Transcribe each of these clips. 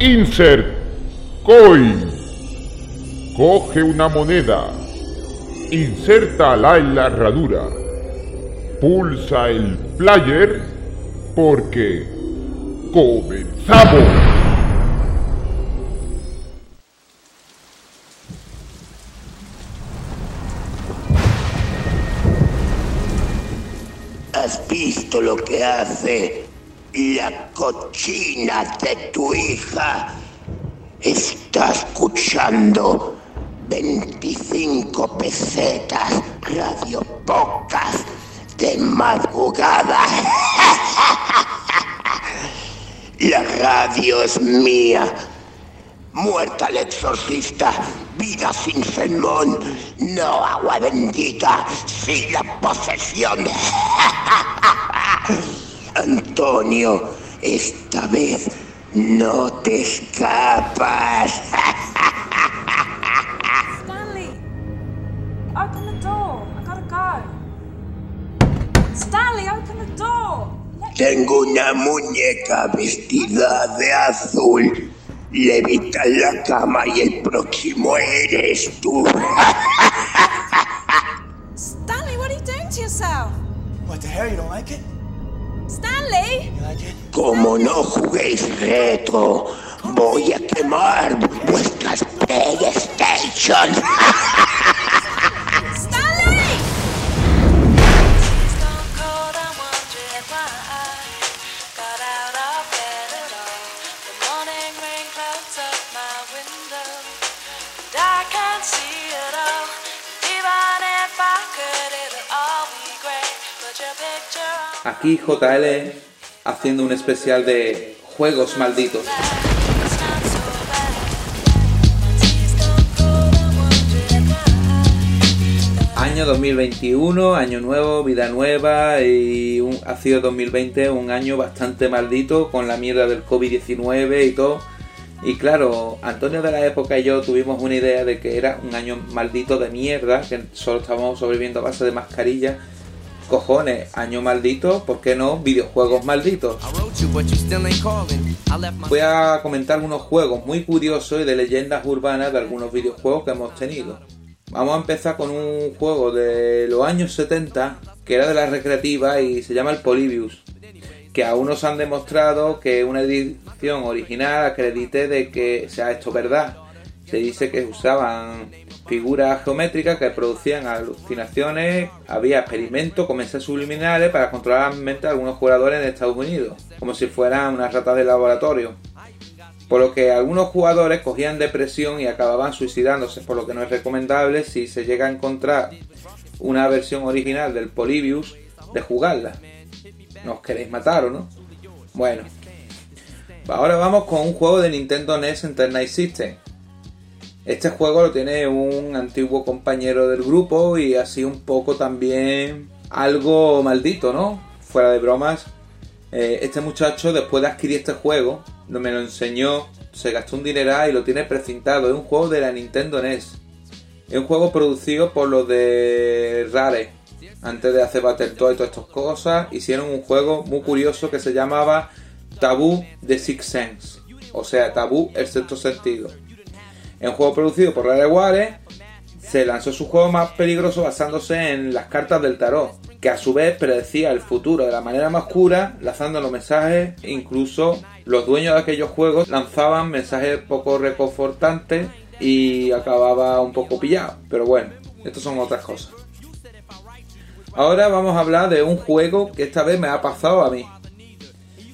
Insert Coin. Coge una moneda. Insértala en la herradura. Pulsa el player porque comenzamos. ¿Has visto lo que hace la cochina de tu hija? Está escuchando 25 pesetas radio pocas de madrugada. La radio es mía. Muerta el exorcista, vida sin sermón, no agua bendita, sin la posesión. Antonio, esta vez no te escapas. Stanley! Open the door. I gotta go. Stanley, open the door! Tengo una muñeca vestida de azul. Levita en la cama y el próximo eres tú. Stanley, what are you doing to yourself? What the hell? You don't like it? Como no juguéis retro, voy a quemar vuestras PlayStation. Aquí JL haciendo un especial de juegos malditos. Año 2021, año nuevo, vida nueva y ha sido 2020 un año bastante maldito con la mierda del COVID-19 y todo. Y claro, Antonio de la época y yo tuvimos una idea de que era un año maldito de mierda, que solo estábamos sobreviviendo a base de mascarilla. Cojones, año maldito, ¿por qué no? Videojuegos malditos. Voy a comentar algunos juegos muy curiosos y de leyendas urbanas de algunos videojuegos que hemos tenido. Vamos a empezar con un juego de los años 70 que era de la recreativa y se llama el Polybius. Que aún nos han demostrado que una edición original acredite de que sea esto verdad. Se dice que usaban figuras geométricas que producían alucinaciones, había experimentos con mensajes subliminales para controlar la mente de algunos jugadores en Estados Unidos, como si fueran unas ratas de laboratorio. Por lo que algunos jugadores cogían depresión y acababan suicidándose, por lo que no es recomendable si se llega a encontrar una versión original del Polybius de jugarla. ¿No os queréis matar o no? Bueno, ahora vamos con un juego de Nintendo NES Internet System. Este juego lo tiene un antiguo compañero del grupo y así un poco también algo maldito, ¿no? Fuera de bromas. Eh, este muchacho después de adquirir este juego, me lo enseñó, se gastó un dineral y lo tiene precintado. Es un juego de la Nintendo NES. Es un juego producido por los de Rare. Antes de hacer Battletoads y todas estas cosas, hicieron un juego muy curioso que se llamaba Tabú de Six Sense. O sea, Tabú el sexto sentido. Es un juego producido por Rareware. Se lanzó su juego más peligroso basándose en las cartas del tarot, que a su vez predecía el futuro de la manera más oscura, lanzando los mensajes. Incluso los dueños de aquellos juegos lanzaban mensajes poco reconfortantes y acababa un poco pillado. Pero bueno, estas son otras cosas. Ahora vamos a hablar de un juego que esta vez me ha pasado a mí.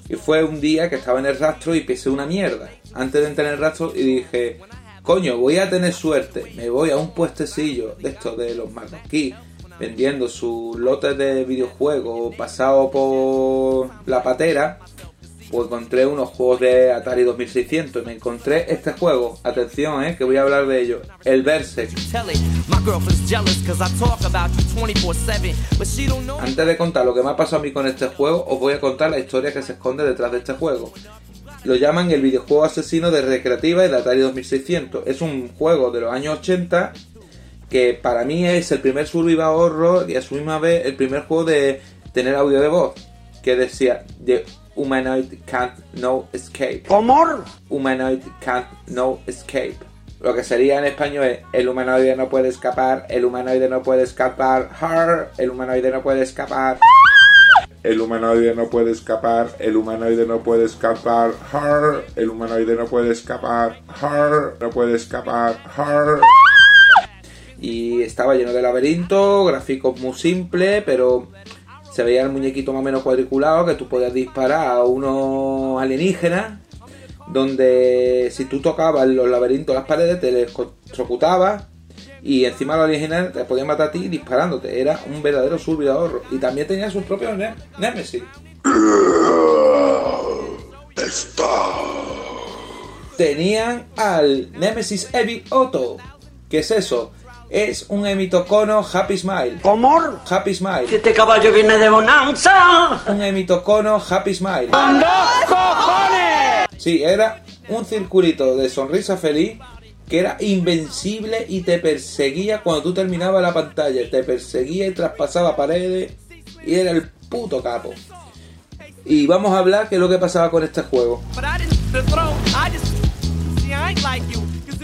Y fue un día que estaba en el rastro y pisé una mierda. Antes de entrar en el rastro y dije, coño, voy a tener suerte. Me voy a un puestecillo de estos de los marroquíes vendiendo sus lotes de videojuegos pasado por la patera. Pues encontré unos juegos de Atari 2600 y me encontré este juego. Atención, eh, que voy a hablar de ello. El Berserk. tell it. My girlfriend's jealous cause I talk about you 24-7. But she don't know. Antes de contar lo que me ha pasado a mí con este juego, os voy a contar la historia que se esconde detrás de este juego. Lo llaman el videojuego asesino de recreativa y de Atari 2600. Es un juego de los años 80 que para mí es el primer survival horror y a su misma vez el primer juego de tener audio de voz. que decía The humanoid can't no escape. ¿Cómo? Humanoid can't no escape. Lo que sería en español es el humanoide no puede escapar, el humanoide no puede escapar, el humanoide no puede escapar. El humanoide no puede escapar, el humanoide no puede escapar, her, el humanoide no puede escapar, her, no puede escapar, her. Y estaba lleno de laberintos, gráficos muy simples, pero se veía el muñequito más o menos cuadriculado que tú podías disparar a unos alienígenas donde si tú tocabas los laberintos, las paredes, te electrocutabas y encima los alienígenas te podían matar a ti disparándote. Era un verdadero survidador. Y también tenía sus propios ne- Nemesis. Tenían al Nemesis Evil Otto. ¿Qué es eso? Es un emitocono Happy Smile. ¿Cómo? Happy Smile. Este caballo viene de Bonanza. Un emitocono Happy Smile. Sí, era un circulito de sonrisa feliz que era invencible y te perseguía cuando tú terminabas la pantalla. Te perseguía y traspasaba paredes y era el puto capo. Y vamos a hablar qué es lo que pasaba con este juego.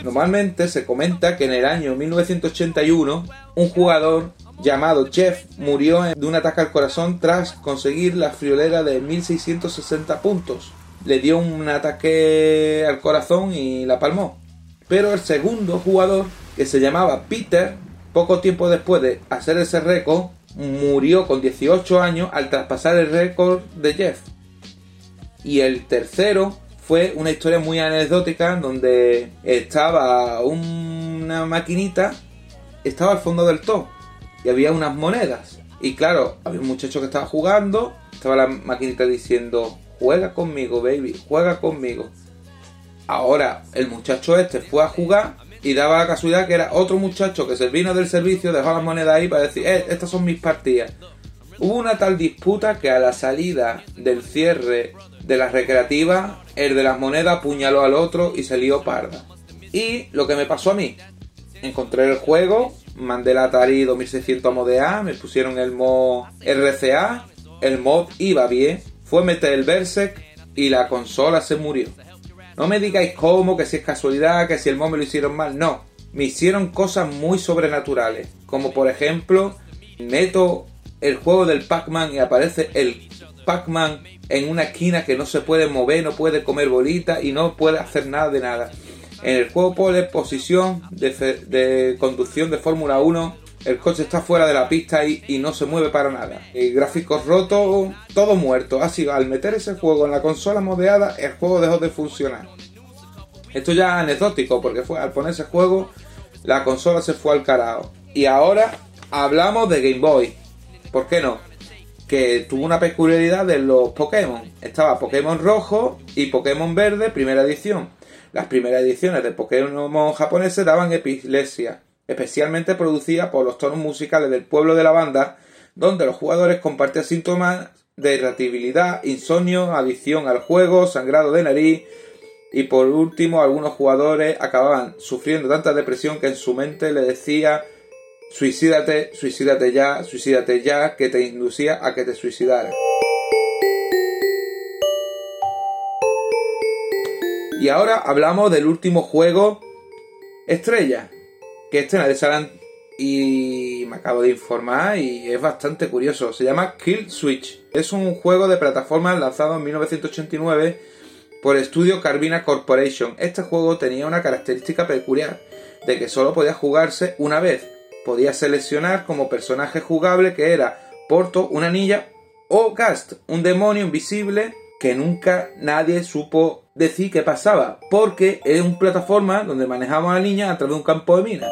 Normalmente se comenta que en el año 1981 un jugador llamado Jeff murió de un ataque al corazón tras conseguir la friolera de 1660 puntos. Le dio un ataque al corazón y la palmó. Pero el segundo jugador, que se llamaba Peter, poco tiempo después de hacer ese récord, murió con 18 años al traspasar el récord de Jeff. Y el tercero fue una historia muy anecdótica donde estaba una maquinita, estaba al fondo del todo y había unas monedas. Y claro, había un muchacho que estaba jugando, estaba la maquinita diciendo, juega conmigo, baby, juega conmigo. Ahora el muchacho este fue a jugar y daba la casualidad que era otro muchacho que se vino del servicio, dejó las monedas ahí para decir, eh, estas son mis partidas. Hubo una tal disputa que a la salida del cierre de la recreativa, el de las monedas apuñaló al otro y se lió parda. Y lo que me pasó a mí, encontré el juego, mandé el Atari 2600 a modear, me pusieron el mod RCA, el mod iba bien, fue meter el Berserk y la consola se murió. No me digáis cómo, que si es casualidad, que si el me lo hicieron mal, no. Me hicieron cosas muy sobrenaturales, como por ejemplo, meto el juego del Pac-Man y aparece el Pac-Man en una esquina que no se puede mover, no puede comer bolitas y no puede hacer nada de nada. En el juego pone posición de, de conducción de Fórmula 1, el coche está fuera de la pista y, y no se mueve para nada. El gráficos rotos, todo muerto. Así, al meter ese juego en la consola modeada, el juego dejó de funcionar. Esto ya es anecdótico, porque fue al poner ese juego, la consola se fue al carajo. Y ahora hablamos de Game Boy. ¿Por qué no? Que tuvo una peculiaridad de los Pokémon. Estaba Pokémon rojo y Pokémon verde, primera edición. Las primeras ediciones de Pokémon japoneses daban epilepsia, especialmente producida por los tonos musicales del pueblo de la banda, donde los jugadores compartían síntomas de irritabilidad, insomnio, adicción al juego, sangrado de nariz, y por último, algunos jugadores acababan sufriendo tanta depresión que en su mente le decía suicídate, suicídate ya, suicídate ya, que te inducía a que te suicidaras. Y ahora hablamos del último juego estrella, que este nadie sabe y me acabo de informar y es bastante curioso. Se llama Kill Switch. Es un juego de plataformas lanzado en 1989 por Studio Carvina Corporation. Este juego tenía una característica peculiar, de que solo podía jugarse una vez. Podía seleccionar como personaje jugable que era Porto, una ninja, o Gast, un demonio invisible que nunca nadie supo decir qué pasaba, porque es una plataforma donde manejamos a la niña a través de un campo de minas.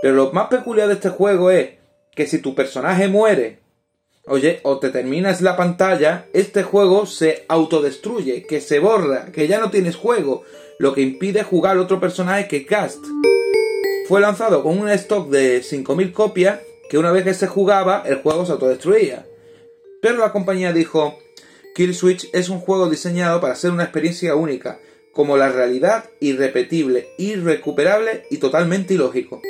Pero lo más peculiar de este juego es que si tu personaje muere Oye, o te terminas la pantalla, este juego se autodestruye, que se borra, que ya no tienes juego, lo que impide jugar otro personaje que Cast. Fue lanzado con un stock de 5.000 copias, que una vez que se jugaba, el juego se autodestruía. Pero la compañía dijo, Kill Switch es un juego diseñado para ser una experiencia única, como la realidad irrepetible, irrecuperable y totalmente ilógico.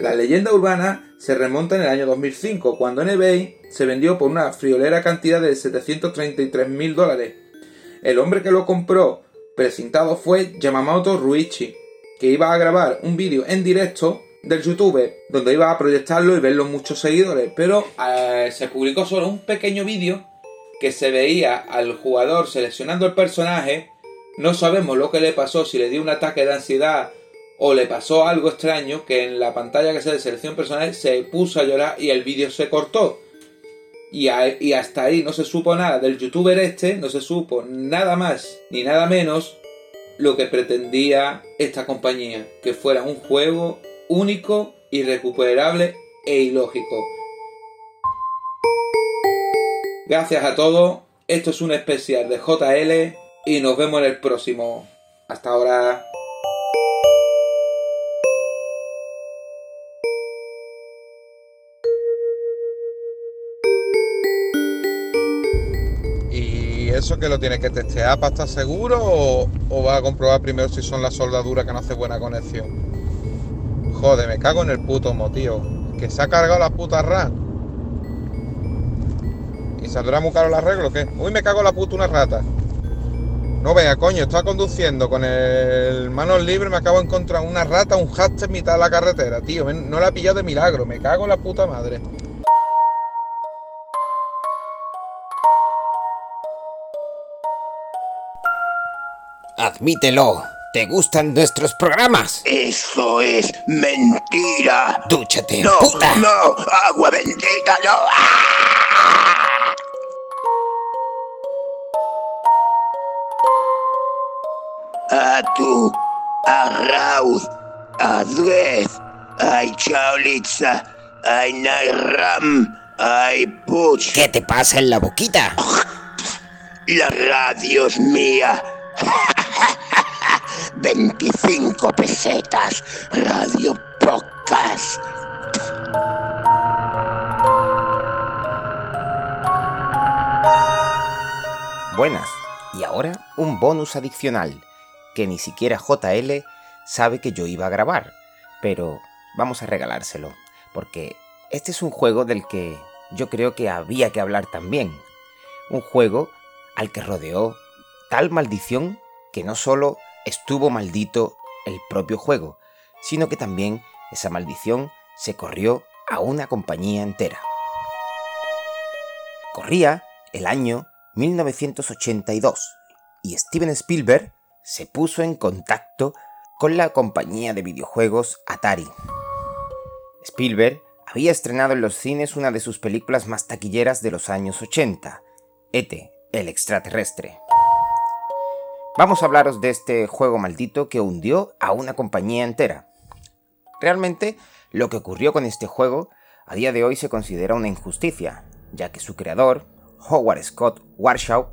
La leyenda urbana se remonta en el año 2005, cuando en eBay se vendió por una friolera cantidad de 733 mil dólares. El hombre que lo compró presentado fue Yamamoto Ruichi, que iba a grabar un vídeo en directo del YouTube donde iba a proyectarlo y verlo muchos seguidores, pero eh, se publicó solo un pequeño vídeo que se veía al jugador seleccionando el personaje. No sabemos lo que le pasó, si le dio un ataque de ansiedad o le pasó algo extraño, que en la pantalla que se le selecciona personaje se puso a llorar y el vídeo se cortó. Y, y hasta ahí no se supo nada del youtuber este, no se supo nada más ni nada menos lo que pretendía esta compañía, que fuera un juego único, irrecuperable e ilógico. Gracias a todos, esto es un especial de JL y nos vemos en el próximo. Hasta ahora. ¿Y eso que lo tienes que testear para estar seguro o, o vas a comprobar primero si son las soldaduras que no hace buena conexión? Joder, me cago en el puto motivo. Que se ha cargado la puta RAM. ¿Y saldrá muy caro el arreglo o qué? Uy, me cago en la puta una rata. No vea, coño, estaba conduciendo con el manos libres, me acabo de encontrar una rata, un hashtag en mitad de la carretera, tío. No la he pillado de milagro, me cago en la puta madre. Admítelo. ¿Te gustan nuestros programas? Eso es mentira. Dúchate, No, puta. no, agua bendita, no. ¡Ah! A tu, a Rauz, a Dred, ay Chaulitza, ay Nairam, ay Puch. ¿Qué te pasa en la boquita? La radio es mía. 25 pesetas. Radio Podcast. Buenas. Y ahora un bonus adicional, que ni siquiera JL sabe que yo iba a grabar. Pero vamos a regalárselo, porque este es un juego del que yo creo que había que hablar también. Un juego al que rodeó tal maldición que no solo estuvo maldito el propio juego, sino que también esa maldición se corrió a una compañía entera. Corría el año 1982 y Steven Spielberg se puso en contacto con la compañía de videojuegos Atari. Spielberg había estrenado en los cines una de sus películas más taquilleras de los años 80, E.T., el extraterrestre. Vamos a hablaros de este juego maldito que hundió a una compañía entera. Realmente, lo que ocurrió con este juego a día de hoy se considera una injusticia, ya que su creador, Howard Scott Warshaw,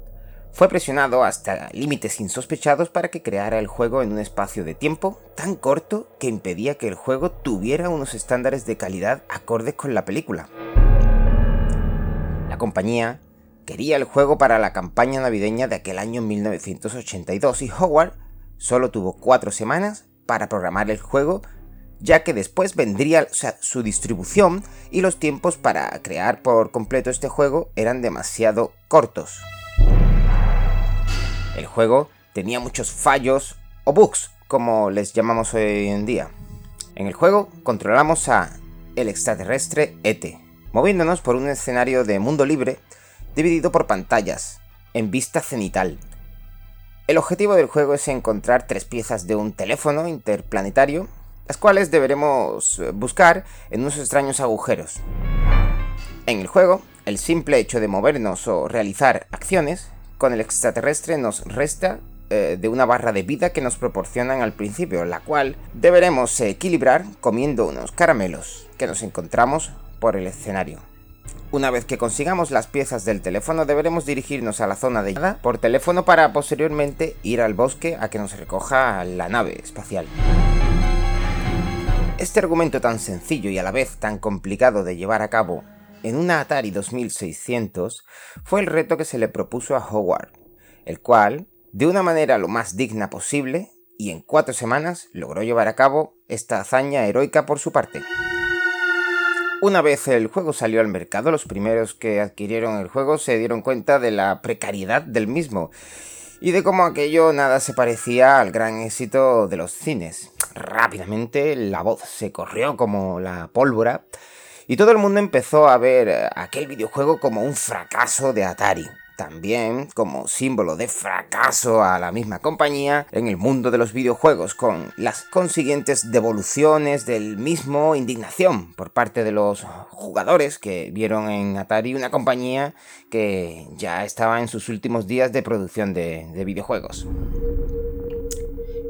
fue presionado hasta límites insospechados para que creara el juego en un espacio de tiempo tan corto que impedía que el juego tuviera unos estándares de calidad acordes con la película. La compañía quería el juego para la campaña navideña de aquel año 1982 y Howard solo tuvo cuatro semanas para programar el juego ya que después vendría su distribución y los tiempos para crear por completo este juego eran demasiado cortos. El juego tenía muchos fallos o bugs, como les llamamos hoy en día. En el juego controlamos a el extraterrestre ET, moviéndonos por un escenario de mundo libre dividido por pantallas, en vista cenital. El objetivo del juego es encontrar tres piezas de un teléfono interplanetario, las cuales deberemos eh, buscar en unos extraños agujeros. En el juego, el simple hecho de movernos o realizar acciones con el extraterrestre nos resta eh, de una barra de vida que nos proporcionan al principio, la cual deberemos equilibrar comiendo unos caramelos que nos encontramos por el escenario. Una vez que consigamos las piezas del teléfono deberemos dirigirnos a la zona de llamada por teléfono para posteriormente ir al bosque a que nos recoja la nave espacial. Este argumento tan sencillo y a la vez tan complicado de llevar a cabo en una Atari 2600 fue el reto que se le propuso a Howard, el cual, de una manera lo más digna posible, y en cuatro semanas logró llevar a cabo esta hazaña heroica por su parte. Una vez el juego salió al mercado, los primeros que adquirieron el juego se dieron cuenta de la precariedad del mismo y de cómo aquello nada se parecía al gran éxito de los cines. Rápidamente la voz se corrió como la pólvora y todo el mundo empezó a ver aquel videojuego como un fracaso de Atari. También como símbolo de fracaso a la misma compañía en el mundo de los videojuegos, con las consiguientes devoluciones del mismo indignación por parte de los jugadores que vieron en Atari una compañía que ya estaba en sus últimos días de producción de, de videojuegos.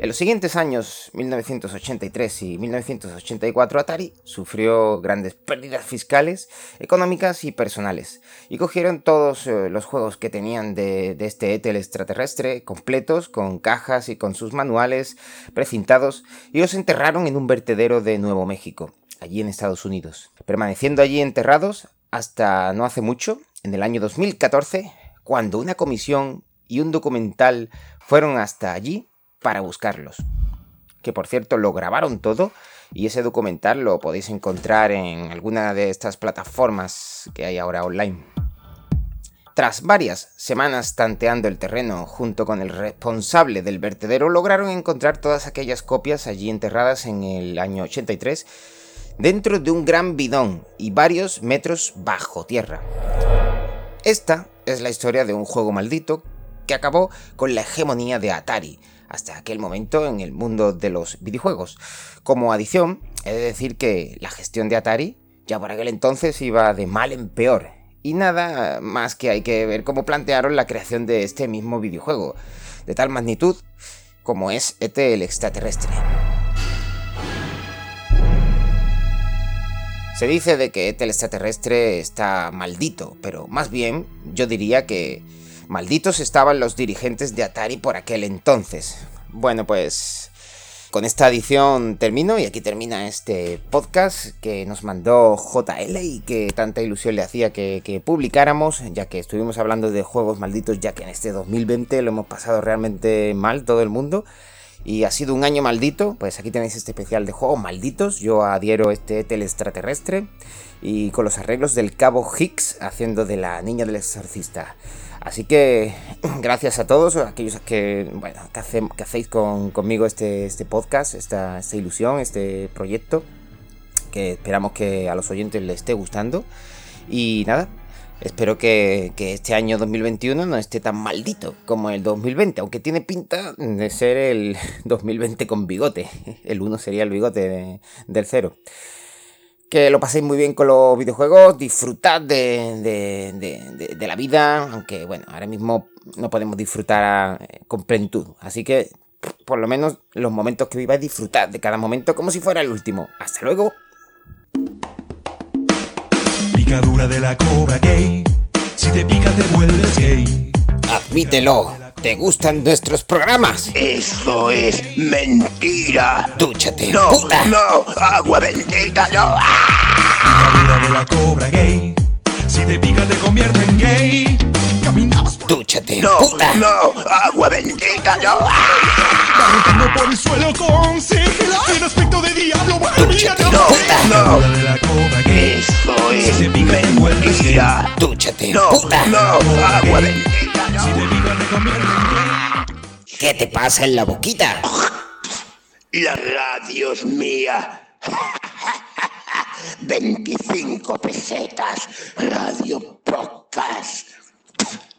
En los siguientes años, 1983 y 1984, Atari sufrió grandes pérdidas fiscales, económicas y personales, y cogieron todos eh, los juegos que tenían de, este Ethel extraterrestre completos, con cajas y con sus manuales precintados, y los enterraron en un vertedero de Nuevo México, allí en Estados Unidos, permaneciendo allí enterrados hasta no hace mucho, en el año 2014, cuando una comisión y un documental fueron hasta allí para buscarlos. Que por cierto lo grabaron todo y ese documental lo podéis encontrar en alguna de estas plataformas que hay ahora online. Tras varias semanas tanteando el terreno junto con el responsable del vertedero, lograron encontrar todas aquellas copias allí enterradas en el año 83 dentro de un gran bidón y varios metros bajo tierra. Esta es la historia de un juego maldito que acabó con la hegemonía de Atari, hasta aquel momento en el mundo de los videojuegos. Como adición, he de decir que la gestión de Atari ya por aquel entonces iba de mal en peor. Y nada más que hay que ver cómo plantearon la creación de este mismo videojuego, de tal magnitud como es ET el extraterrestre. Se dice de que ET el extraterrestre está maldito, pero más bien yo diría que Malditos estaban los dirigentes de Atari por aquel entonces. Bueno, pues con esta edición termino y aquí termina este podcast que nos mandó JL y que tanta ilusión le hacía que, publicáramos, ya que estuvimos hablando de juegos malditos, ya que en este 2020 lo hemos pasado realmente mal todo el mundo. Y ha sido un año maldito, pues aquí tenéis este especial de juegos malditos. Yo adhiero este tel extraterrestre y con los arreglos del cabo Hicks haciendo de la niña del exorcista. Así que gracias a todos aquellos que, bueno, que, hacéis conmigo este, este podcast, esta, esta, ilusión, este proyecto, que esperamos que a los oyentes les esté gustando. Y nada, espero que, que este año 2021 no esté tan maldito como el 2020, aunque tiene pinta de ser el 2020 con bigote. El 1 sería el bigote del 0 que lo paséis muy bien con los videojuegos, disfrutad de, la vida, aunque bueno, ahora mismo no podemos disfrutar eh, con plenitud. Así que, por lo menos, los momentos que viváis, disfrutad de cada momento como si fuera el último. Hasta luego. Picadura de la cobra gay. Si te pica, te vuelves gay. Admítelo. ¿Te gustan nuestros programas? Eso es mentira. Dúchate, No, puta. no, agua bendita, no. Picadura de la cobra gay. Si te pica, te convierte en gay. Caminabas por Dúchate, No, puta. no, agua bendita, no. Arrancando por el suelo con sigilo. No. puta. No, de la cobra gay. eso es Si te pica, mentira. Dúchate, No, puta. no, agua bendita, Si te pica, te convierte. ¿Qué te pasa en la boquita? La radio es mía. 25 pesetas. Radio